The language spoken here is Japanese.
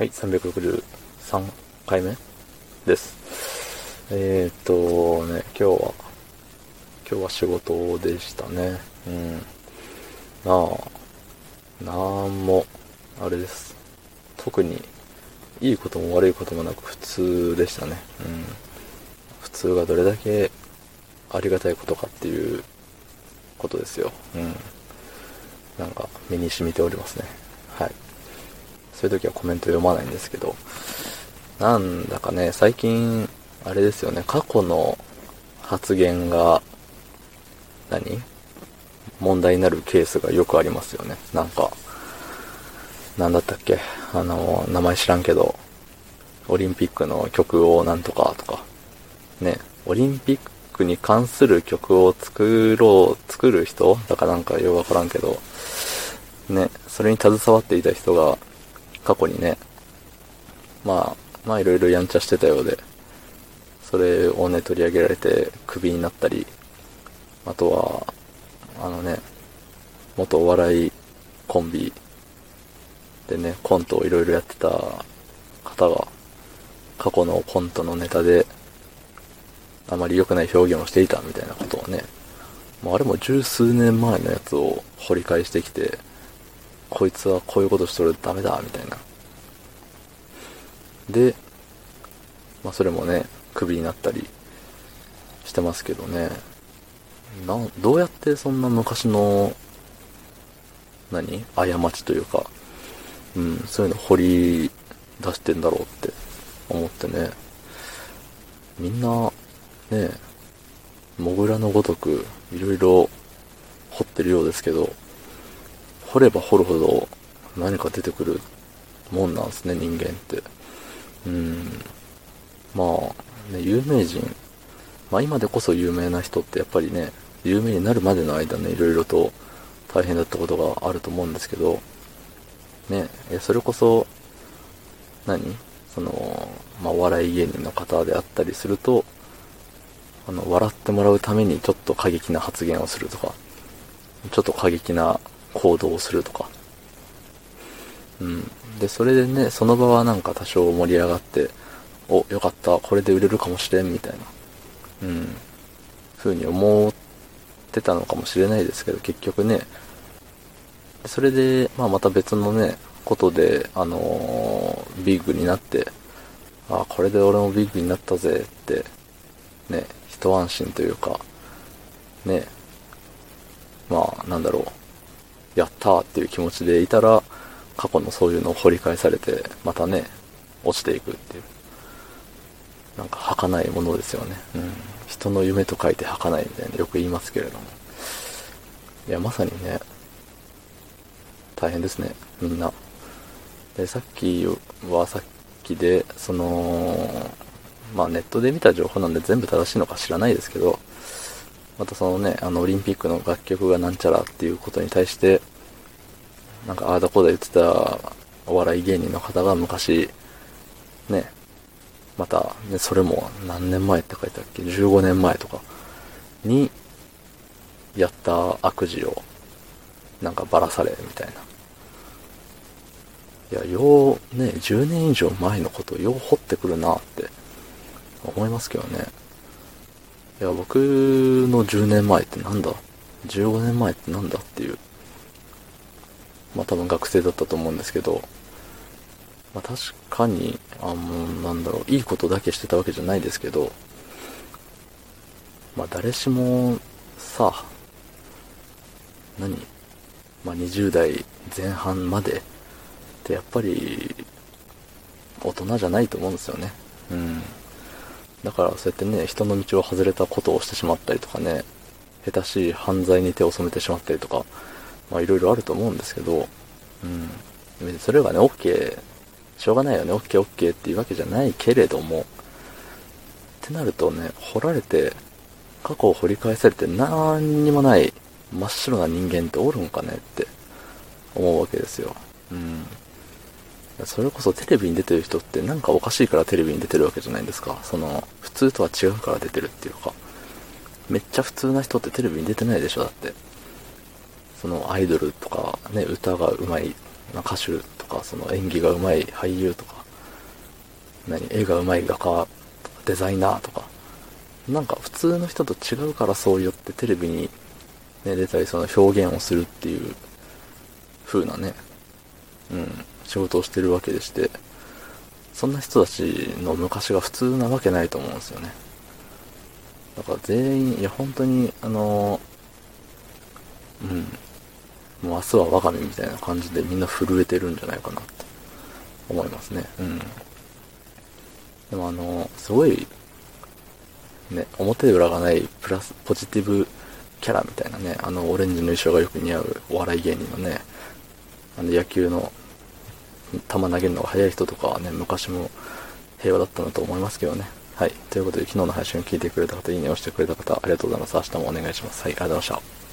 はい、363回目？です。えー、っとね、今日は、今日は仕事でしたね。うん。なあ、なんも、あれです。特に、いいことも悪いこともなく普通でしたね。うん。普通がどれだけありがたいことかっていうことですよ。うん。なんか、身に染みておりますね。そういう時はコメント読まないんですけど、なんだかね、最近、あれですよね、過去の発言が、何？問題になるケースがよくありますよね。なんか、なんだったっけ？あの、名前知らんけど、オリンピックの曲をなんとかとか、ね、オリンピックに関する曲を作ろう、作る人？だからなんかよくわからんけど、ね、それに携わっていた人が、過去にね、まあ、まあいろいろやんちゃしてたようで、それをね、取り上げられてクビになったり、あとは、あのね、元お笑いコンビでね、コントをいろいろやってた方が、過去のコントのネタで、あまり良くない表現をしていたみたいなことをね、もうあれも十数年前のやつを掘り返してきて、こいつはこういうことしとるとダメだ、みたいな。で、まあそれもね、クビになったりしてますけどね。な、どうやってそんな昔の、何？過ちというか、うん、そういうの掘り出してんだろうって思ってね。みんな、ね、モグラのごとく、いろいろ掘ってるようですけど、掘れば掘るほど何か出てくるもんなんですね、人間って。うん。まあ、ね、有名人。まあ今でこそ有名な人ってやっぱりね、有名になるまでの間ね、いろいろと大変だったことがあると思うんですけど、ね、えそれこそ、何？その、まあお笑い芸人の方であったりすると、あの、笑ってもらうためにちょっと過激な発言をするとか、ちょっと過激な行動をするとか。うん。で、それでね、その場はなんか多少盛り上がって、お、よかった、これで売れるかもしれん、みたいな。うん。風に思ってたのかもしれないですけど、結局ね、それで、まあまた別のね、ことで、あのービッグになって、あ、これで俺もビッグになったぜって、ね、一安心というか、ね、まあ、なんだろう、やったーっていう気持ちでいたら、過去のそういうのを掘り返されて、またね、落ちていくっていう。なんか儚いものですよね。うん。人の夢と書いて儚いみたいなよく言いますけれども。いや、まさにね、大変ですね、みんな。で、さっきはさっきで、その、まあネットで見た情報なんで全部正しいのか知らないですけど、またそのね、あのオリンピックの楽曲がなんちゃらっていうことに対して、なんかああだこうだ言ってたお笑い芸人の方が昔、ね、また、ね、それも何年前って書いてあっけ ?15 年前とかにやった悪事をなんかばらされみたいな。いや、よう、ね、10年以上前のことをよう掘ってくるなって思いますけどね。いや、僕の10年前ってなんだ ?15 年前ってなんだっていう。まあ多分学生だったと思うんですけど、まあ確かに、あもうなんだろう、いいことだけしてたわけじゃないですけど、まあ誰しもさ、何？まあ20代前半までってやっぱり大人じゃないと思うんですよね。うん。だからそうやってね、人の道を外れたことをしてしまったりとかね、下手しい犯罪に手を染めてしまったりとか、まあいろいろあると思うんですけど、うん。別にそれがね、OK、しょうがないよね、OK、OK っていうわけじゃないけれども、ってなるとね、掘られて、過去を掘り返されて何にもない真っ白な人間っておるんかねって思うわけですよ。うん。それこそテレビに出てる人ってなんかおかしいからテレビに出てるわけじゃないですか。その、普通とは違うから出てるっていうか。めっちゃ普通な人ってテレビに出てないでしょ、だって。そのアイドルとかね、歌が上手い歌手とか、その演技が上手い俳優とか、何、絵が上手い画家とか、デザイナーとか、なんか普通の人と違うからそう言ってテレビに、ね、出たりその表現をするっていう風なね、うん、仕事をしてるわけでして、そんな人たちの昔が普通なわけないと思うんですよね。だから全員、いや本当に、あのうん、もう明日は我が身みたいな感じでみんな震えてるんじゃないかなって思いますね。うん。でもあの、すごい、ね、表裏がないプラス、ポジティブキャラみたいなね、あのオレンジの衣装がよく似合うお笑い芸人のね、あの野球の球投げるのが速い人とかはね、昔も平和だったなと思いますけどね。はい。ということで、昨日の配信を聞いてくれた方、いいねをしてくれた方、ありがとうございます。明日もお願いします。はい、ありがとうございました。